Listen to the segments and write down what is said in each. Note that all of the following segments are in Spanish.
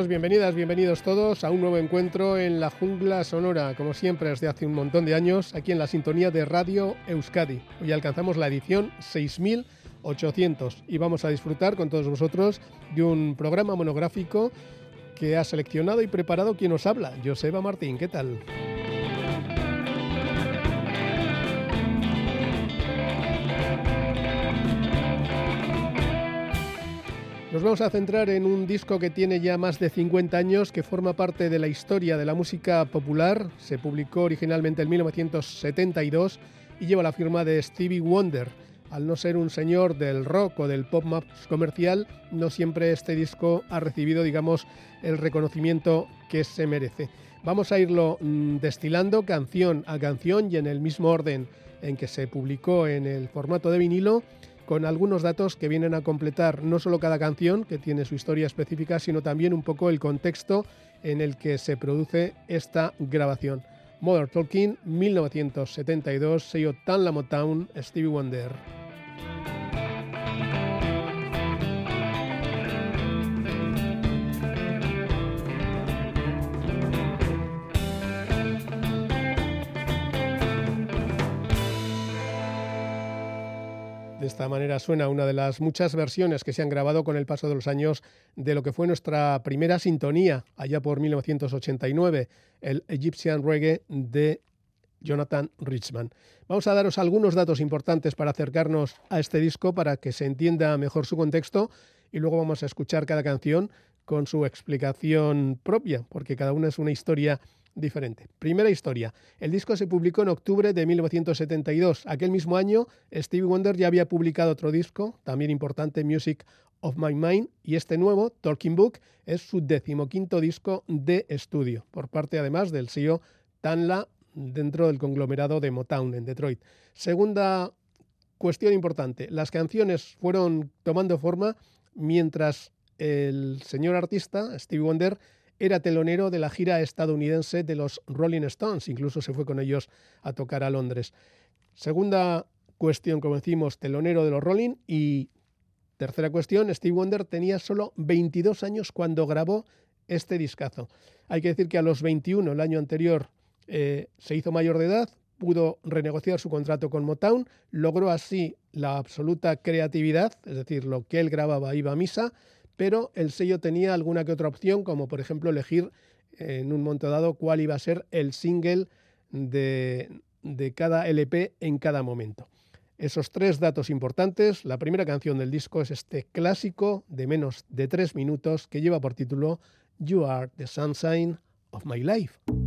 Saludos, bienvenidas, bienvenidos todos a un nuevo encuentro en la jungla sonora, como siempre desde hace un montón de años, aquí en la sintonía de Radio Euskadi. Hoy alcanzamos la edición 6800 y vamos a disfrutar con todos vosotros de un programa monográfico que ha seleccionado y preparado quien nos habla, Joseba Martín. ¿Qué tal? Nos vamos a centrar en un disco que tiene ya más de 50 años, que forma parte de la historia de la música popular. Se publicó originalmente en 1972 y lleva la firma de Stevie Wonder. Al no ser un señor del rock o del pop más comercial, no siempre este disco ha recibido, digamos, el reconocimiento que se merece. Vamos a irlo mm, destilando canción a canción y en el mismo orden en que se publicó en el formato de vinilo con algunos datos que vienen a completar no solo cada canción, que tiene su historia específica, sino también un poco el contexto en el que se produce esta grabación. Mother Talking, 1972, sello Tan La Motown, Stevie Wonder. Esta manera suena una de las muchas versiones que se han grabado con el paso de los años de lo que fue nuestra primera sintonía allá por 1989, el Egyptian Reggae de Jonathan Richman. Vamos a daros algunos datos importantes para acercarnos a este disco para que se entienda mejor su contexto y luego vamos a escuchar cada canción con su explicación propia, porque cada una es una historia diferente. Primera historia. El disco se publicó en octubre de 1972. Aquel mismo año, Stevie Wonder ya había publicado otro disco, también importante, Music of My Mind, y este nuevo, Talking Book, es su decimoquinto disco de estudio, por parte además del sello Tanla dentro del conglomerado de Motown en Detroit. Segunda cuestión importante, las canciones fueron tomando forma mientras el señor artista, Stevie Wonder, era telonero de la gira estadounidense de los Rolling Stones, incluso se fue con ellos a tocar a Londres. Segunda cuestión, como decimos, telonero de los Rolling y tercera cuestión, Steve Wonder tenía solo 22 años cuando grabó este discazo. Hay que decir que a los 21, el año anterior, eh, se hizo mayor de edad, pudo renegociar su contrato con Motown, logró así la absoluta creatividad, es decir, lo que él grababa iba a misa, pero el sello tenía alguna que otra opción, como por ejemplo elegir en un momento dado cuál iba a ser el single de, de cada LP en cada momento. Esos tres datos importantes. La primera canción del disco es este clásico de menos de tres minutos que lleva por título You Are the Sunshine of My Life.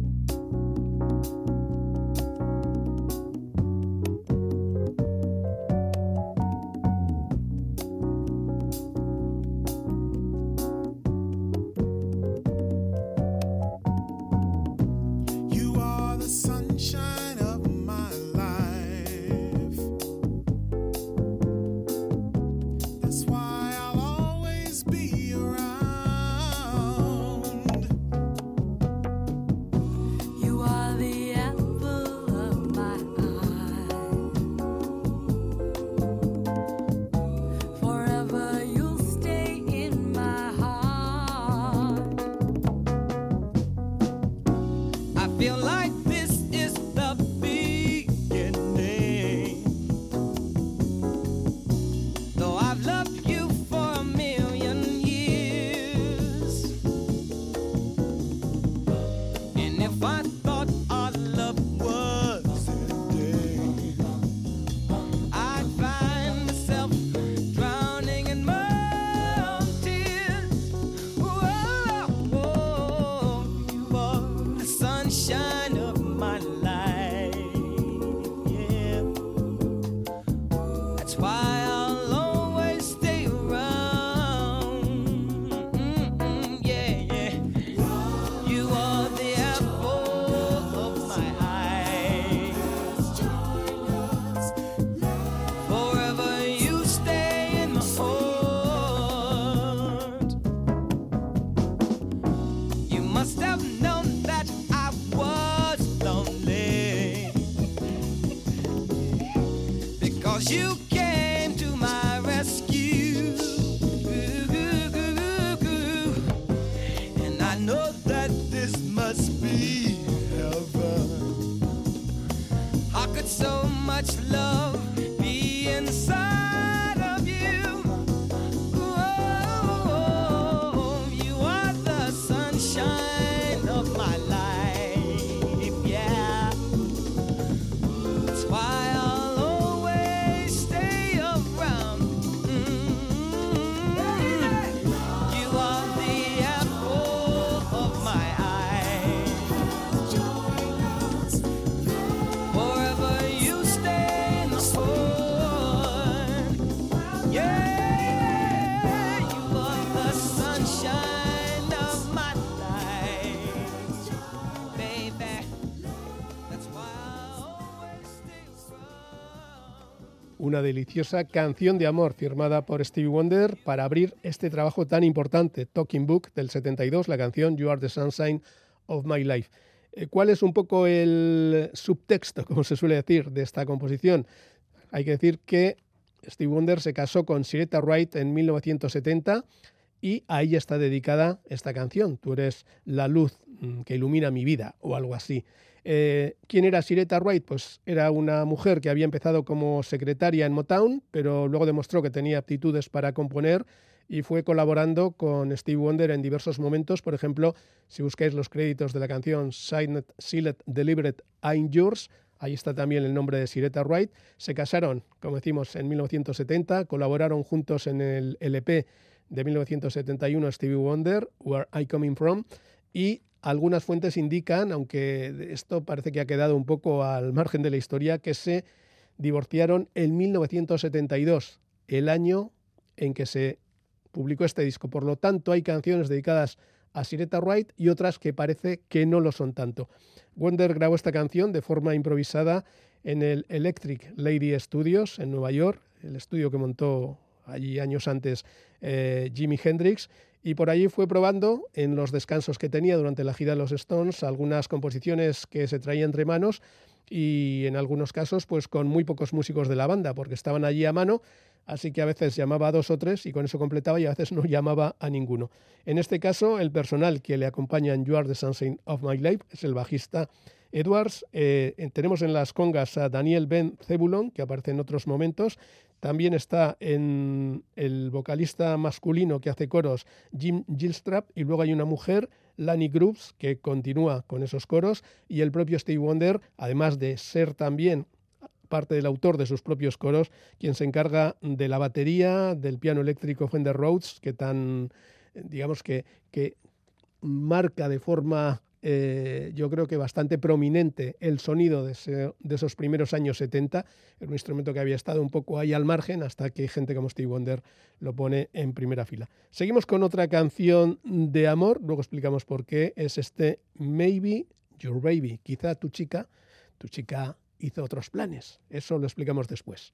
Deliciosa canción de amor firmada por Stevie Wonder para abrir este trabajo tan importante, Talking Book del 72, la canción You Are the Sunshine of My Life. Eh, ¿Cuál es un poco el subtexto, como se suele decir, de esta composición? Hay que decir que Stevie Wonder se casó con Siretta Wright en 1970 y a ella está dedicada esta canción. Tú eres la luz mm, que ilumina mi vida o algo así. Eh, ¿Quién era Siretta Wright? Pues era una mujer que había empezado como secretaria en Motown, pero luego demostró que tenía aptitudes para componer y fue colaborando con Steve Wonder en diversos momentos. Por ejemplo, si buscáis los créditos de la canción Signed, Sealed, Deliberate, I'm Yours, ahí está también el nombre de Siretta Wright. Se casaron, como decimos, en 1970, colaboraron juntos en el LP de 1971 Stevie Wonder, Where I Coming From, y algunas fuentes indican, aunque esto parece que ha quedado un poco al margen de la historia, que se divorciaron en 1972, el año en que se publicó este disco. Por lo tanto, hay canciones dedicadas a Siretta Wright y otras que parece que no lo son tanto. Wonder grabó esta canción de forma improvisada en el Electric Lady Studios en Nueva York, el estudio que montó allí años antes eh, Jimi Hendrix, y por allí fue probando en los descansos que tenía durante la gira de los Stones algunas composiciones que se traía entre manos y en algunos casos pues con muy pocos músicos de la banda porque estaban allí a mano, así que a veces llamaba a dos o tres y con eso completaba y a veces no llamaba a ninguno. En este caso el personal que le acompaña en You Are the Sunshine of My Life es el bajista Edwards. Eh, tenemos en las congas a Daniel Ben Zebulon, que aparece en otros momentos. También está en el vocalista masculino que hace coros, Jim Gilstrap, y luego hay una mujer, Lani Grooves, que continúa con esos coros, y el propio Steve Wonder, además de ser también parte del autor de sus propios coros, quien se encarga de la batería, del piano eléctrico Fender Rhodes, que tan, digamos que, que marca de forma eh, yo creo que bastante prominente el sonido de, esos primeros años 70, era un instrumento que había estado un poco ahí al margen hasta que gente como Steve Wonder lo pone en primera fila. Seguimos con otra canción de amor, luego explicamos por qué, es este Maybe Your Baby, quizá tu chica, tu chica hizo otros planes, eso lo explicamos después.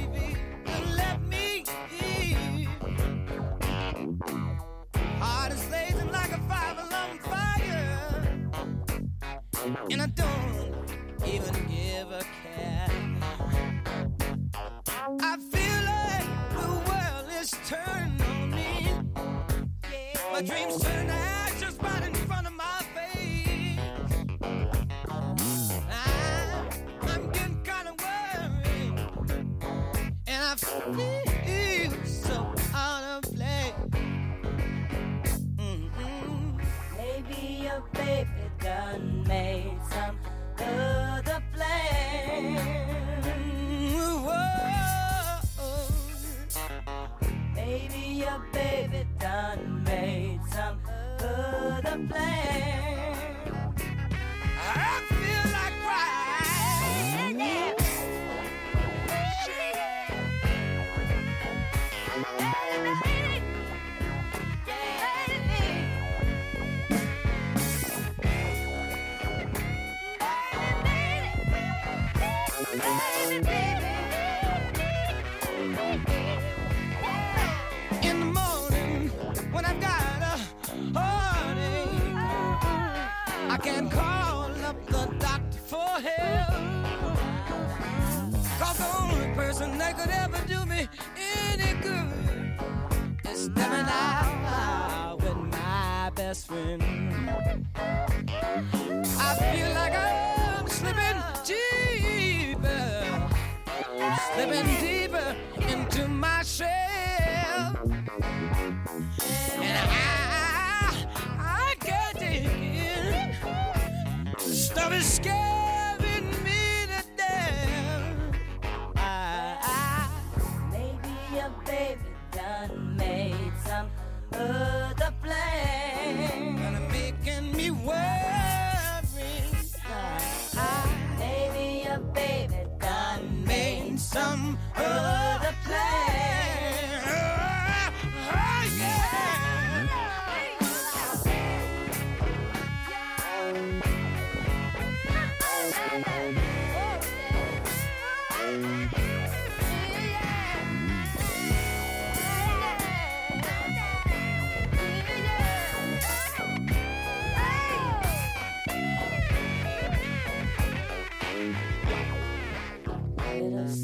dreams turn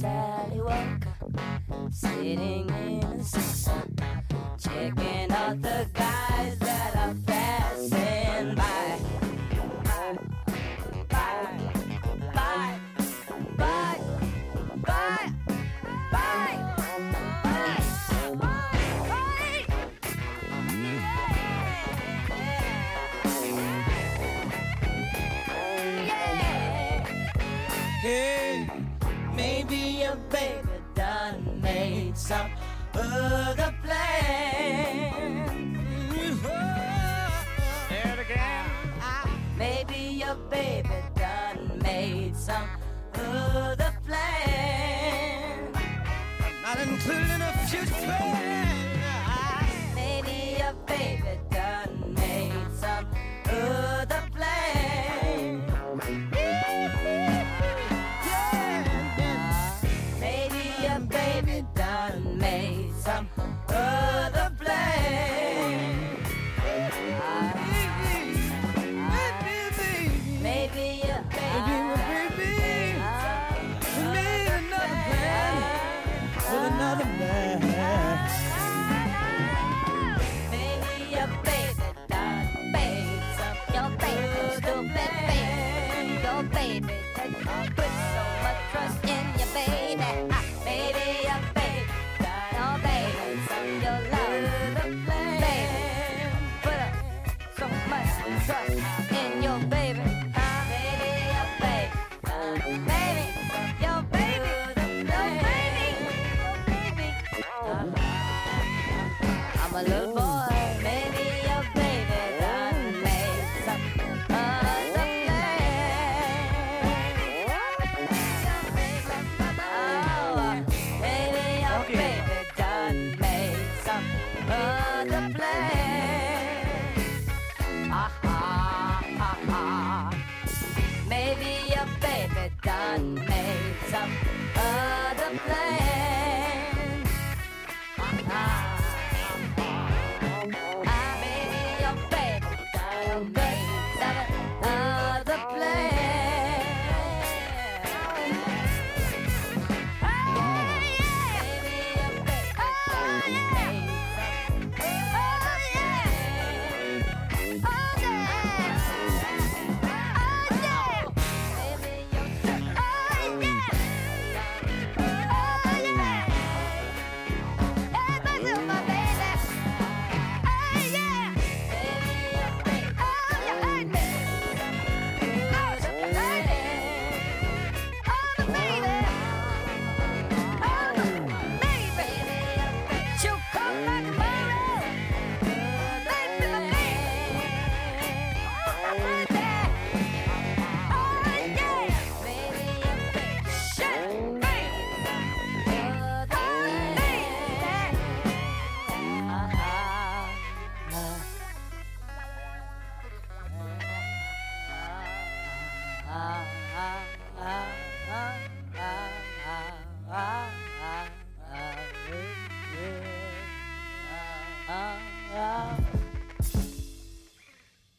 Sally Walker, sitting in the sun, checking out the guy.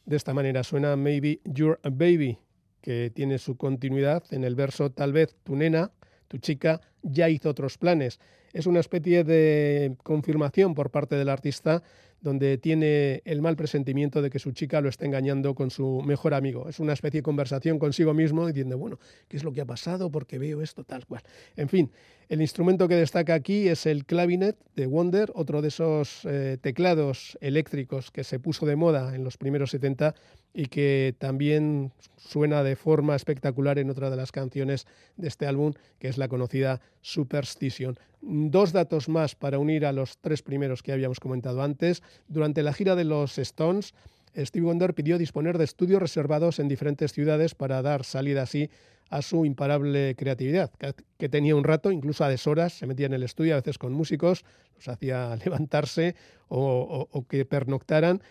De esta manera suena Maybe Your Baby, que tiene su continuidad en el verso Tal vez tu nena, tu chica, ya hizo otros planes. Es una especie de confirmación por parte del artista donde tiene el mal presentimiento de que su chica lo está engañando con su mejor amigo. Es una especie de conversación consigo mismo diciendo, bueno, ¿qué es lo que ha pasado? Porque veo esto tal cual. En fin, el instrumento que destaca aquí es el clavinet de Wonder, otro de esos eh, teclados eléctricos que se puso de moda en los primeros 70 y que también suena de forma espectacular en otra de las canciones de este álbum, que es la conocida Superstition. Dos datos más para unir a los tres primeros que habíamos comentado antes. Durante la gira de los Stones, Steve Wonder pidió disponer de estudios reservados en diferentes ciudades para dar salida así a su imparable creatividad, que tenía un rato, incluso a deshoras, se metía en el estudio a veces con músicos, los hacía levantarse o, que pernoctaran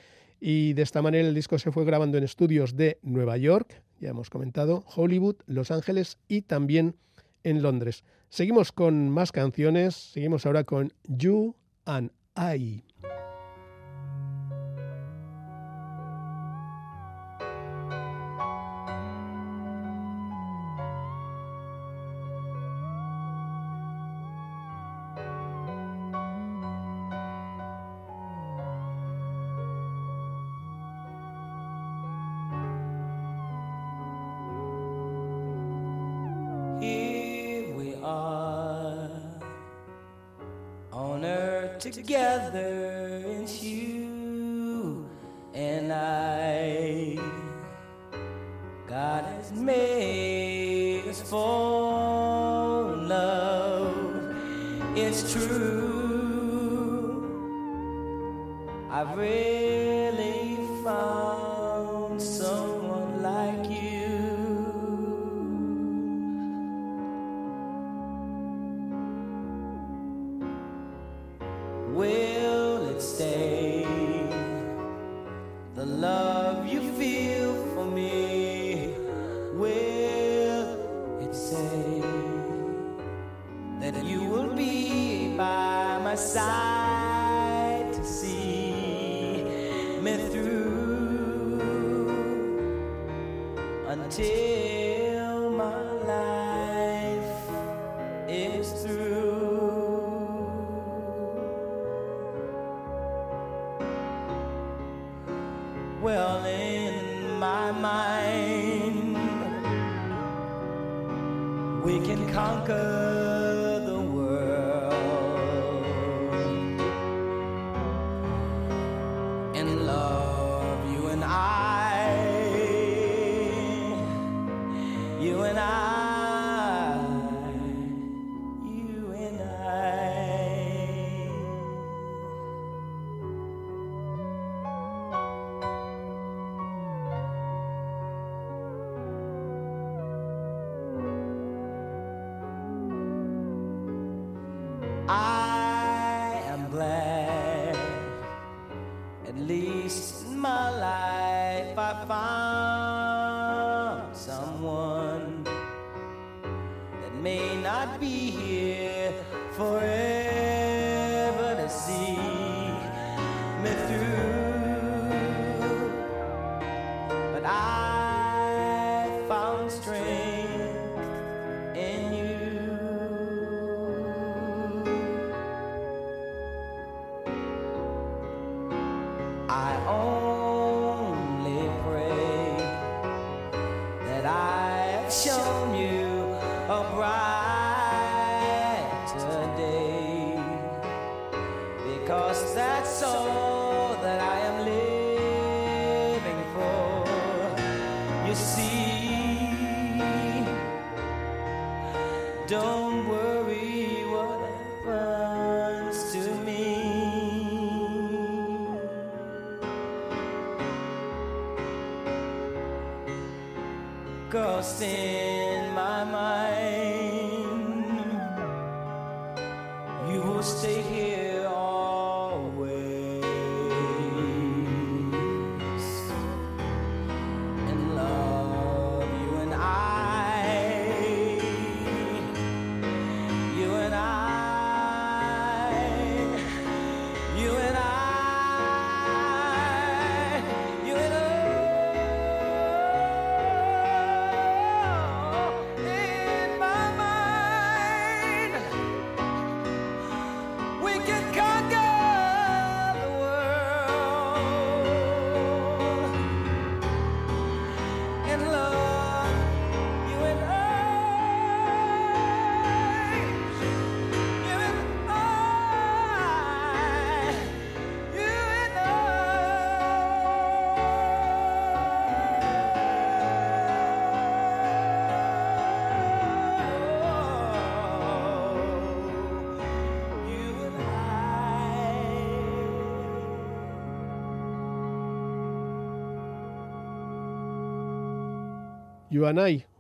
y de esta manera el disco se fue grabando en estudios de Nueva York, ya hemos comentado, Hollywood, Los Ángeles y también en Londres. Seguimos con más canciones, seguimos ahora con You and I. together, it's you and I. God has made us for love, it's true. I really my life, I found someone that may not be here forever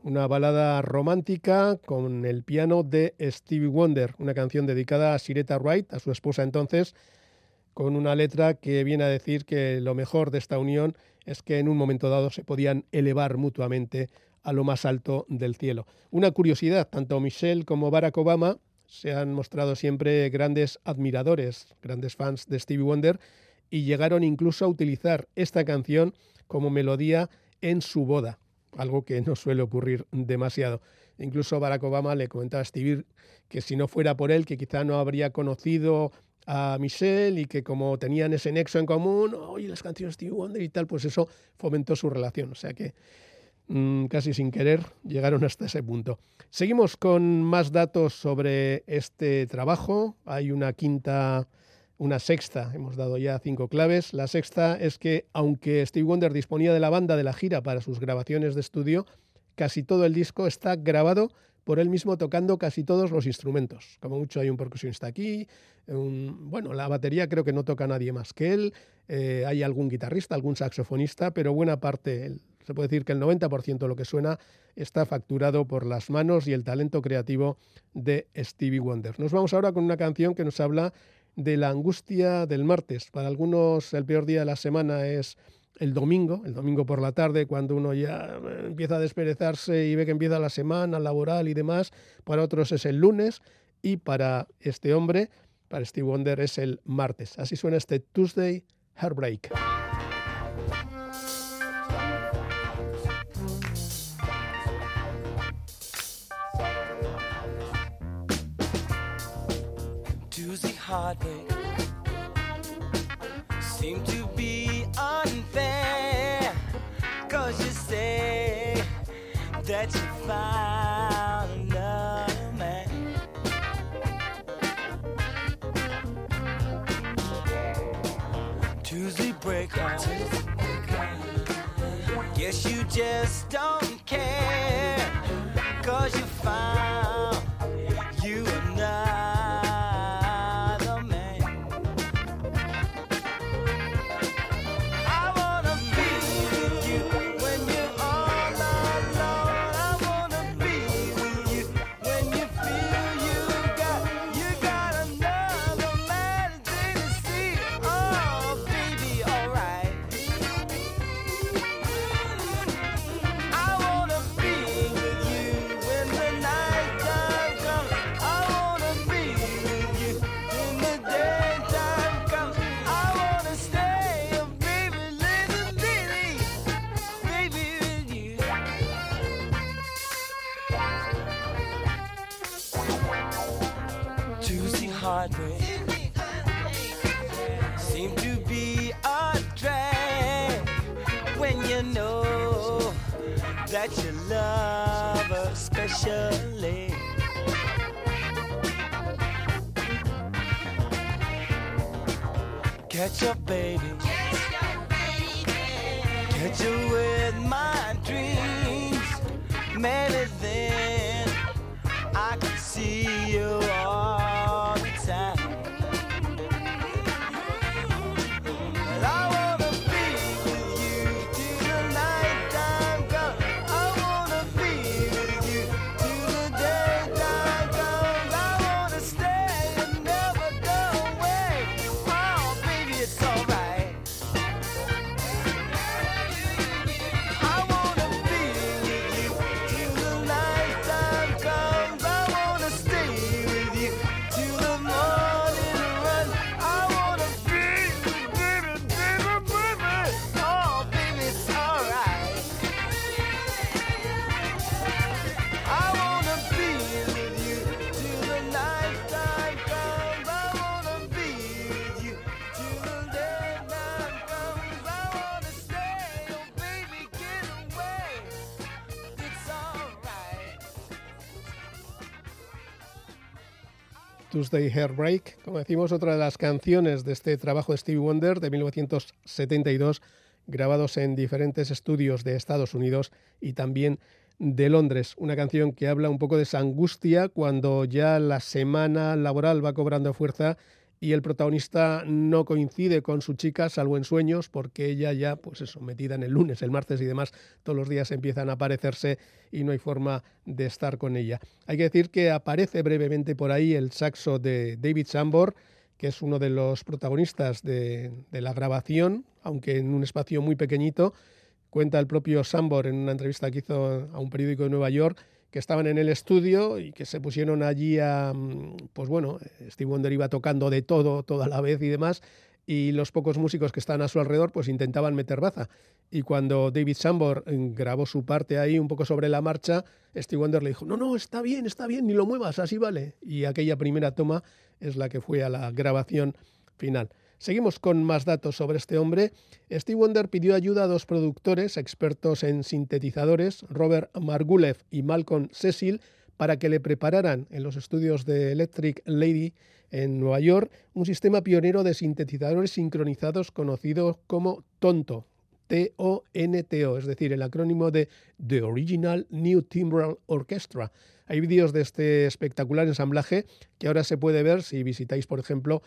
Una balada romántica con el piano de Stevie Wonder, una canción dedicada a Sireta Wright, a su esposa entonces, con una letra que viene a decir que lo mejor de esta unión es que en un momento dado se podían elevar mutuamente a lo más alto del cielo. Una curiosidad, tanto Michelle como Barack Obama se han mostrado siempre grandes admiradores, grandes fans de Stevie Wonder y llegaron incluso a utilizar esta canción como melodía en su boda algo que no suele ocurrir demasiado. Incluso Barack Obama le comentaba a Stevie que si no fuera por él, que quizá no habría conocido a Michelle y que como tenían ese nexo en común, oye, las canciones de Stevie Wonder y tal, pues eso fomentó su relación. O sea que mm, casi sin querer llegaron hasta ese punto. Seguimos con más datos sobre este trabajo. Hay una quinta una sexta, hemos dado ya cinco claves. La sexta es que, aunque Steve Wonder disponía de la banda de la gira para sus grabaciones de estudio, casi todo el disco está grabado por él mismo tocando casi todos los instrumentos. Como mucho hay un percusionista aquí, bueno, la batería creo que no toca nadie más que él, eh, hay algún guitarrista, algún saxofonista, pero buena parte, se puede decir que el 90% de lo que suena está facturado por las manos y el talento creativo de Stevie Wonder. Nos vamos ahora con una canción que nos habla de la angustia del martes. Para algunos el peor día de la semana es el domingo, el domingo por la tarde, cuando uno ya eh, empieza a desperezarse y ve que empieza la semana laboral y demás. Para otros es el lunes y para este hombre, para Steve Wonder, es el martes. Así suena este Tuesday Heartbreak. Heartbreak seem to be unfair. Cause you say that you found another man. Tuesday break. Guess you just don't care. Cause you found It's your baby. Tuesday Heartbreak, como decimos, otra de las canciones de este trabajo de Stevie Wonder de 1972, grabados en diferentes estudios de Estados Unidos y también de Londres. Una canción que habla un poco de esa angustia cuando ya la semana laboral va cobrando fuerza y el protagonista no coincide con su chica, salvo en sueños, porque ella ya, pues eso, metida en el lunes, el martes y demás, todos los días empiezan a aparecerse y no hay forma de estar con ella. Hay que decir que aparece brevemente por ahí el saxo de David Sambor, que es uno de los protagonistas de, de la grabación, aunque en un espacio muy pequeñito. Cuenta el propio Sambor en una entrevista que hizo a un periódico de Nueva York que estaban en el estudio y que se pusieron allí a, mm, pues bueno, Steve Wonder iba tocando de todo, toda la vez y demás, y los pocos músicos que estaban a su alrededor pues intentaban meter baza. Y cuando David Sambor mm, grabó su parte ahí un poco sobre la marcha, Steve Wonder le dijo, no, no, está bien, está bien, ni lo muevas, así vale. Y aquella primera toma es la que fue a la grabación final. Seguimos con más datos sobre este hombre. Steve Wonder pidió ayuda a dos productores expertos en sintetizadores, Robert Margulev y Malcolm Cecil, para que le prepararan en los estudios de Electric Lady en Nueva York un sistema pionero de sintetizadores sincronizados conocido como TONTO, T-O-N-T-O, es decir, el acrónimo de The Original New Timbral Orchestra. Hay vídeos de este espectacular ensamblaje que ahora se puede ver si visitáis, por ejemplo,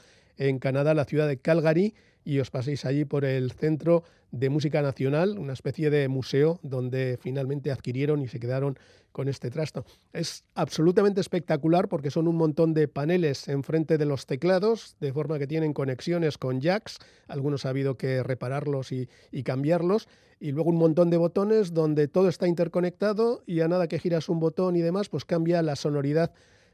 en Canadá, la ciudad de Calgary, y os paséis allí por el Centro de Música Nacional, una especie de museo donde finalmente adquirieron y se quedaron con este trasto. Es absolutamente espectacular porque son un montón de paneles enfrente de los teclados, de forma que tienen conexiones con jacks, algunos ha habido que repararlos y, y cambiarlos, y luego un montón de botones donde todo está interconectado y a nada que giras un botón y demás, pues cambia la sonoridad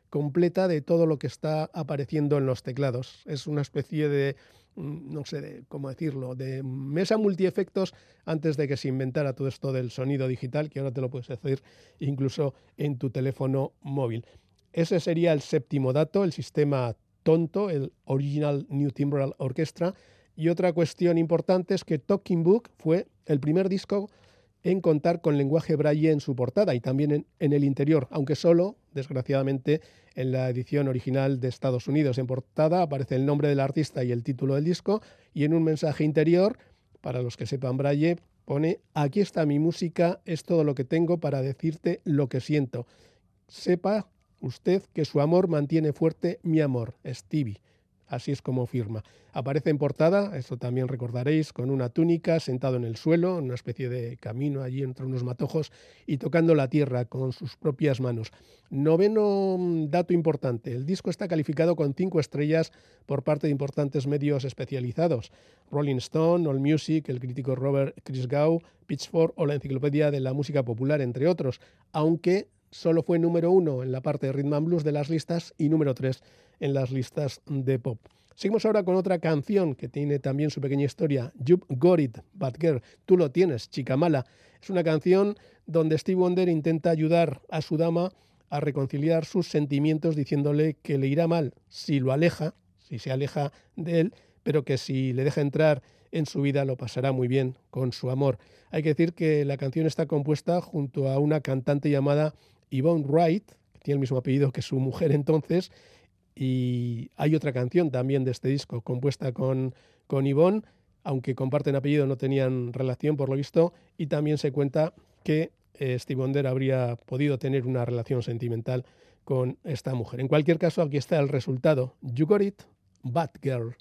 completa de todo lo que está apareciendo en los teclados. Es una especie de, mm, no sé de, cómo decirlo, de mesa multiefectos antes de que se inventara todo esto del sonido digital, que ahora te lo puedes hacer incluso en tu teléfono móvil. Ese sería el séptimo dato, el sistema tonto, el Original New Timbral Orchestra. Y otra cuestión importante es que Talking Book fue el primer disco en contar con lenguaje braille en su portada y también en, el interior, aunque solo, desgraciadamente, en la edición original de Estados Unidos. En portada aparece el nombre del artista y el título del disco y en un mensaje interior, para los que sepan braille, pone, aquí está mi música, es todo lo que tengo para decirte lo que siento. Sepa usted que su amor mantiene fuerte mi amor, Stevie. Así es como firma. Aparece en portada, eso también recordaréis, con una túnica, sentado en el suelo, en una especie de camino allí entre unos matojos y tocando la tierra con sus propias manos. Noveno mm, dato importante, el disco está calificado con cinco estrellas por parte de importantes medios especializados. Rolling Stone, All Music, el crítico Robert Christgau, Pitchfork o la Enciclopedia de la Música Popular, entre otros, aunque solo fue número uno en la parte de Rhythm and Blues de las listas y número tres en las listas de pop. Seguimos ahora con otra canción que tiene también su pequeña historia, You've Got It, Bad Girl, tú lo tienes, chica mala. Es una canción donde Steve Wonder intenta ayudar a su dama a reconciliar sus sentimientos diciéndole que le irá mal si lo aleja, si se aleja de él, pero que si le deja entrar en su vida lo pasará muy bien con su amor. Hay que decir que la canción está compuesta junto a una cantante llamada Yvonne Wright, que tiene el mismo apellido que su mujer entonces, y hay otra canción también de este disco compuesta con, con Yvonne, aunque comparten apellido, no tenían relación por lo visto, y también se cuenta que eh, Steve Wonder habría podido tener una relación sentimental con esta mujer. En cualquier caso, aquí está el resultado. You got it, Bad Girl.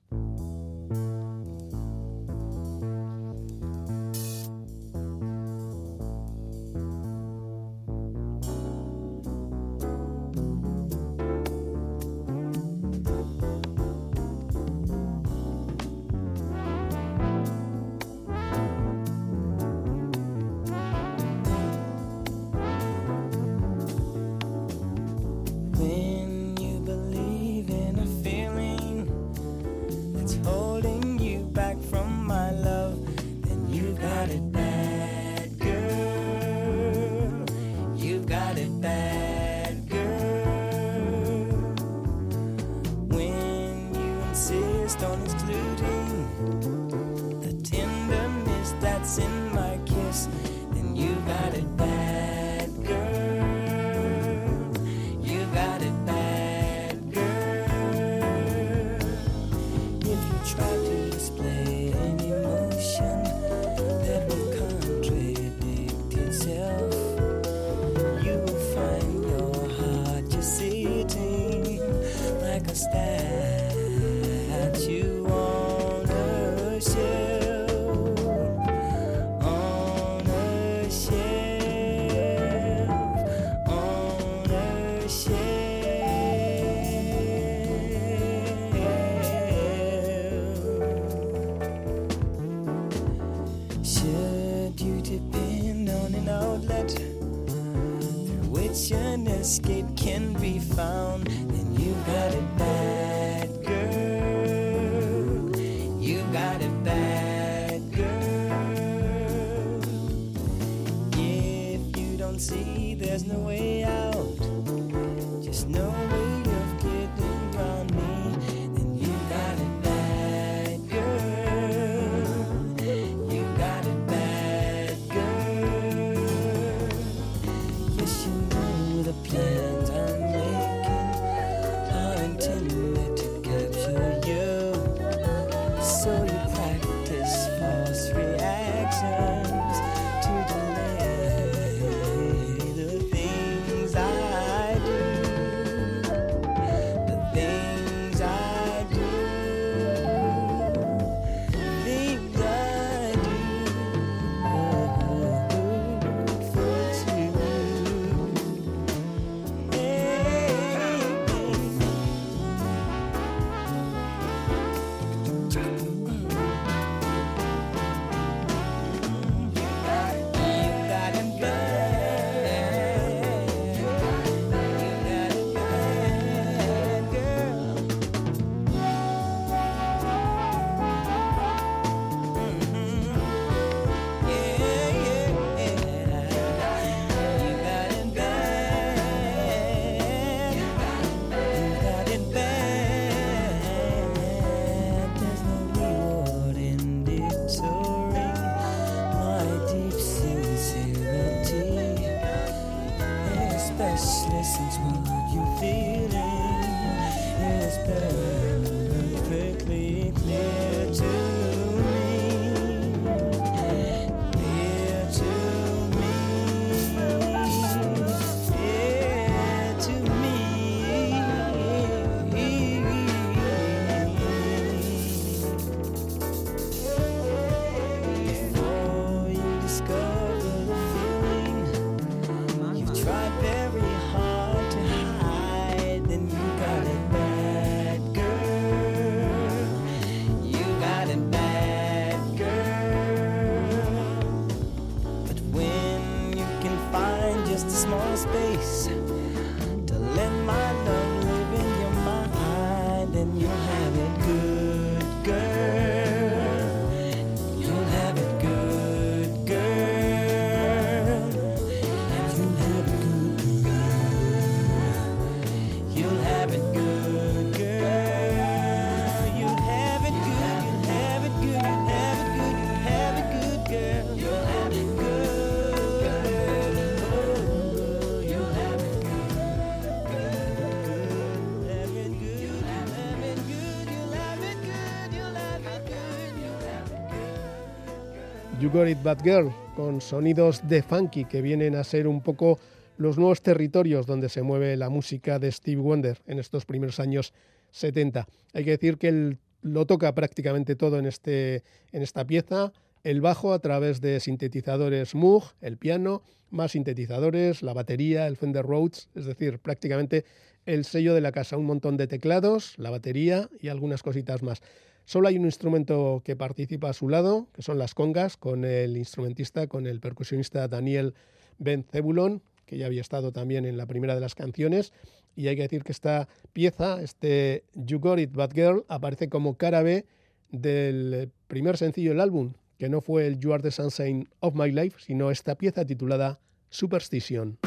You Got It Bad Girl, con sonidos de funky que vienen a ser un poco los nuevos territorios donde se mueve la música de Steve Wonder en estos primeros años 70. Hay que decir que él lo toca prácticamente todo en, este, en esta pieza. El bajo a través de sintetizadores Moog, el piano, más sintetizadores, la batería, el Fender Rhodes, es decir, prácticamente el sello de la casa, un montón de teclados, la batería y algunas cositas más. Solo hay un instrumento que participa a su lado, que son las congas, con el instrumentista, con el percusionista Daniel Ben Zebulon, que ya había estado también en la primera de las canciones. Y hay que decir que esta pieza, este You Got It Bad Girl, aparece como cara B del primer sencillo del álbum, que no fue el You Are the Sunshine of My Life, sino esta pieza titulada Superstition.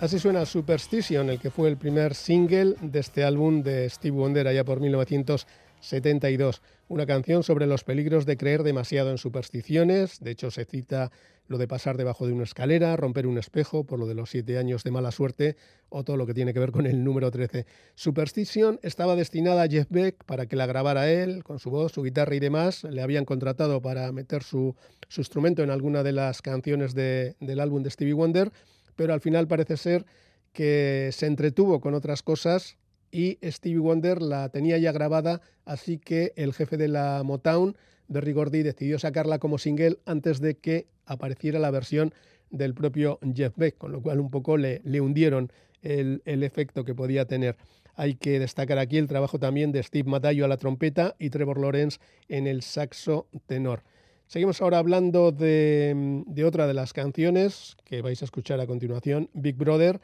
Así suena Superstition, el que fue el primer single de este álbum de Steve Wonder allá por 1972. Una canción sobre los peligros de creer demasiado en supersticiones. De hecho, se cita lo de pasar debajo de una escalera, romper un espejo por lo de los siete años de mala suerte o todo lo que tiene que ver con el número 13. Superstition estaba destinada a Jeff Beck para que la grabara él, con su voz, su guitarra y demás. Le habían contratado para meter su, instrumento en alguna de las canciones de- del álbum de Stevie Wonder pero al final parece ser que se entretuvo con otras cosas y Stevie Wonder la tenía ya grabada, así que el jefe de la Motown, Berry Gordy, decidió sacarla como single antes de que apareciera la versión del propio Jeff Beck, con lo cual un poco le, le hundieron el, el efecto que podía tener. Hay que destacar aquí el trabajo también de Steve Matayo a la trompeta y Trevor Lawrence en el saxo tenor. Seguimos ahora hablando de, otra de las canciones que vais a escuchar a continuación, Big Brother.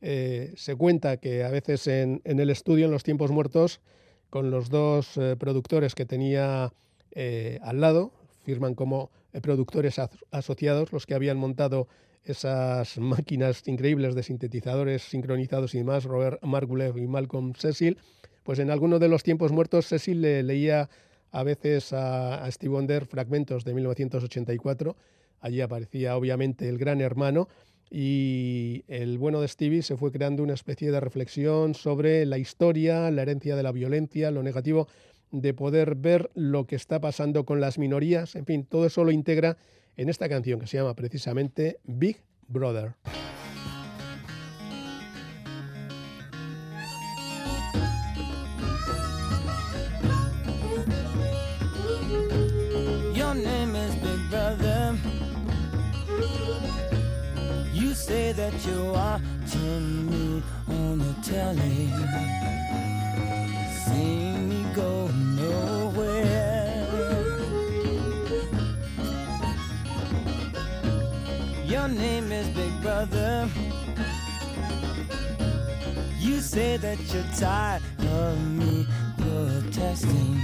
Eh, se cuenta que a veces en, el estudio, en los tiempos muertos, con los dos eh, productores que tenía eh, al lado, firman como productores as asociados, los que habían montado esas máquinas increíbles de sintetizadores sincronizados y demás, Robert Margulev y Malcolm Cecil, pues en alguno de los tiempos muertos Cecil le leía a veces a, Steve Wonder fragmentos de 1984. Allí aparecía obviamente el gran hermano y el bueno de Stevie se fue creando una especie de reflexión sobre la historia, la herencia de la violencia, lo negativo de poder ver lo que está pasando con las minorías. En fin, todo eso lo integra en esta canción que se llama precisamente Big Brother. Say that you're watching me on the telly. See me go nowhere. Your name is Big Brother. You say that you're tired of me protesting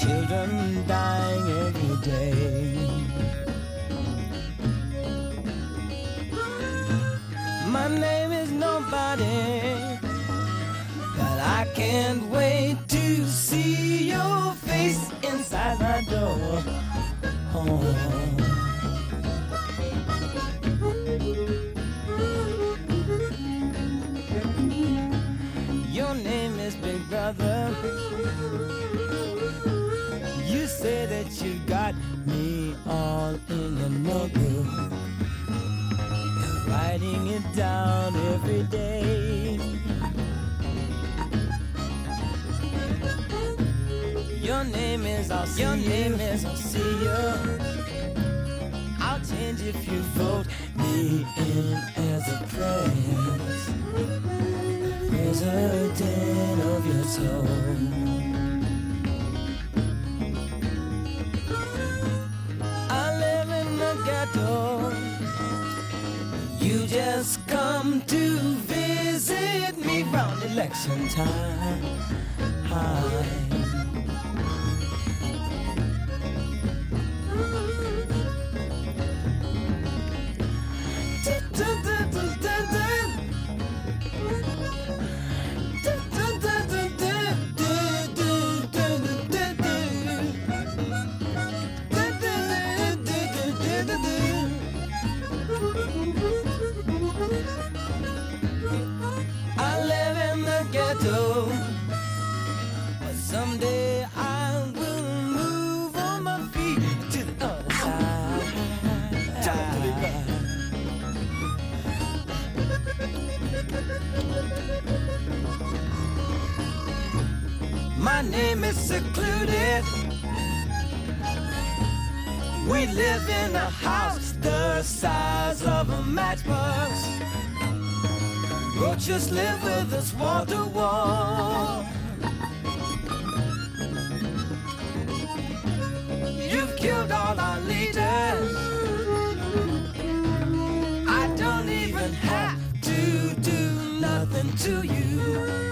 children dying every day. My name is nobody, but I can't wait to see your face inside my door. Oh. Your name is Big Brother. You say that you got me all in your notebook, writing it down every day. Your name is I'll see Your name is I'll see you. I'll change if you vote me in as a prince, president of your soul. I live in the ghetto. You just come to visit me round election time. Hi. My name is secluded. We live in a house the size of a matchbox. Roaches live with us wall to wall. You've killed all our leaders. I don't even have to do nothing to you.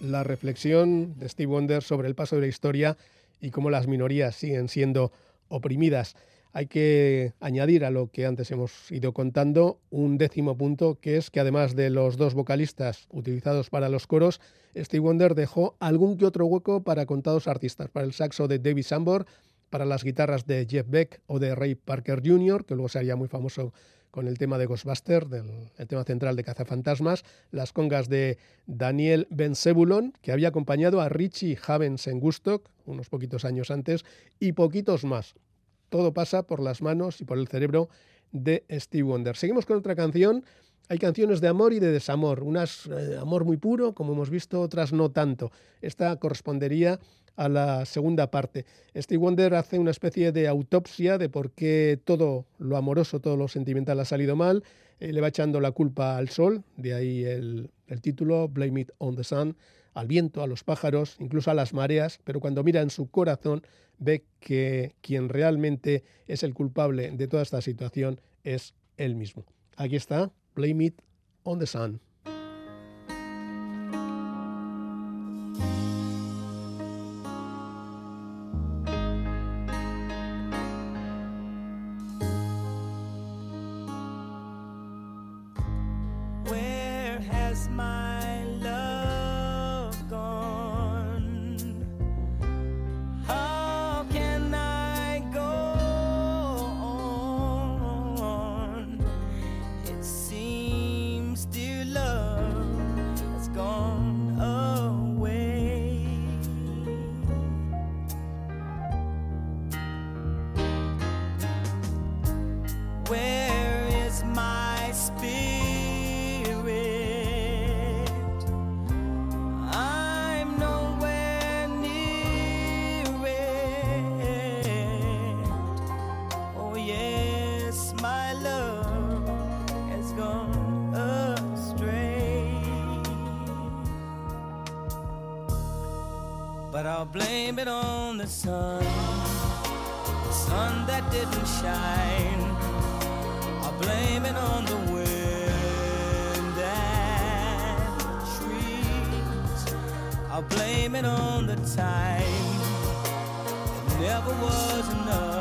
La reflexión de Steve Wonder sobre el paso de la historia y cómo las minorías siguen siendo oprimidas. Hay que añadir a lo que antes hemos ido contando un décimo punto, que es que además de los dos vocalistas utilizados para los coros, Steve Wonder dejó algún que otro hueco para contados artistas, para el saxo de David Sambor, para las guitarras de Jeff Beck o de Ray Parker Jr., que luego sería muy famoso con el tema de Ghostbuster, del, el tema central de Cazafantasmas, las congas de Daniel Benzebulon, que había acompañado a Richie Havens en Gustock unos poquitos años antes, y poquitos más. Todo pasa por las manos y por el cerebro de Steve Wonder. Seguimos con otra canción. Hay canciones de amor y de desamor, unas eh, amor muy puro, como hemos visto, otras no tanto. Esta correspondería a la segunda parte. Steve Wonder hace una especie de autopsia de por qué todo lo amoroso, todo lo sentimental ha salido mal. Eh, le va echando la culpa al sol, de ahí el, el título, Blame It on the Sun, al viento, a los pájaros, incluso a las mareas, pero cuando mira en su corazón ve que quien realmente es el culpable de toda esta situación es él mismo. Aquí está, Blame It on the Sun. Blame it on the sun, the sun that didn't shine. I'll blame it on the wind and the trees. I'll blame it on the time. It never was enough.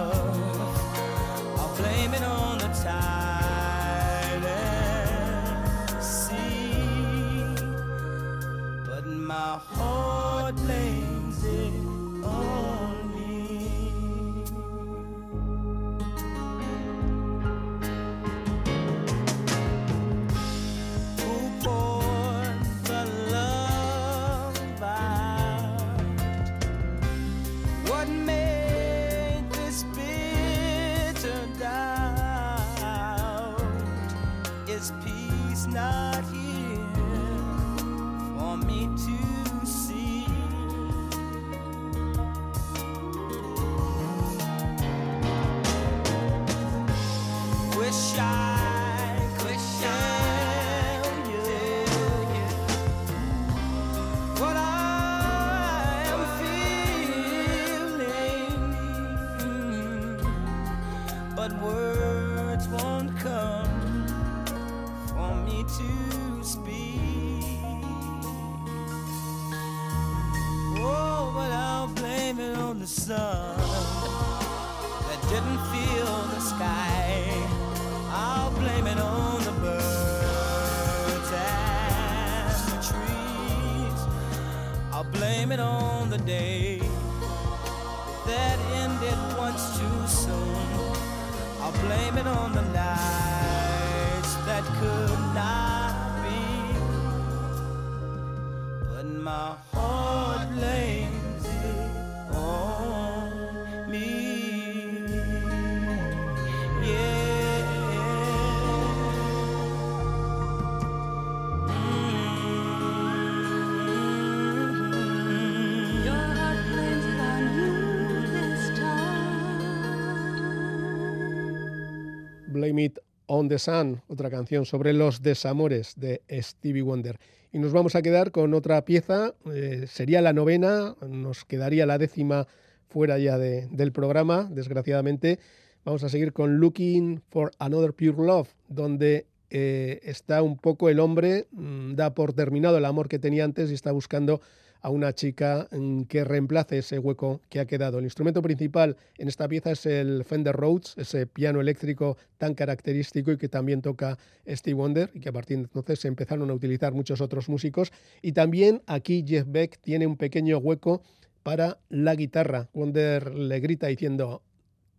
On the Sun, otra canción sobre los desamores de Stevie Wonder. Y nos vamos a quedar con otra pieza, eh, sería la novena, nos quedaría la décima fuera ya de- del programa, desgraciadamente. Vamos a seguir con Looking for Another Pure Love, donde eh, está un poco el hombre, mm, da por terminado el amor que tenía antes y está buscando a una chica mm, que reemplace ese hueco que ha quedado. El instrumento principal en esta pieza es el Fender Rhodes, ese piano eléctrico tan característico y que también toca Steve Wonder y que a partir de entonces se empezaron a utilizar muchos otros músicos. Y también aquí Jeff Beck tiene un pequeño hueco para la guitarra. Wonder le grita diciendo,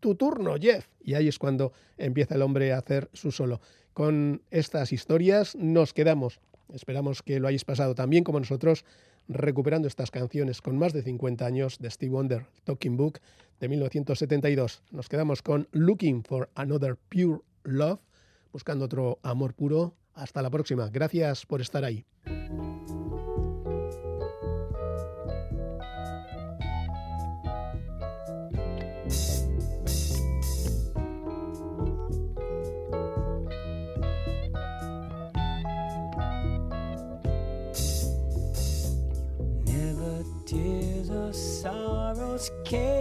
tu turno, Jeff. Y ahí es cuando empieza el hombre a hacer su solo. Con estas historias nos quedamos. Esperamos que lo hayáis pasado tan bien como nosotros recuperando estas canciones con más de 50 años de Steve Wonder, Talking Book de 1972. Nos quedamos con Looking for Another Pure Love, buscando otro amor puro. Hasta la próxima. Gracias por estar ahí. those kids.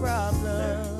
Problem